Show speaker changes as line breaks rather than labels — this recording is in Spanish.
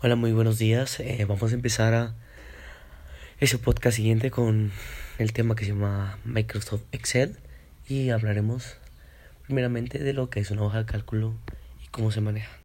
Hola, muy buenos días. Eh, vamos a empezar a ese podcast siguiente con el tema que se llama Microsoft Excel y hablaremos primeramente de lo que es una hoja de cálculo y cómo se maneja.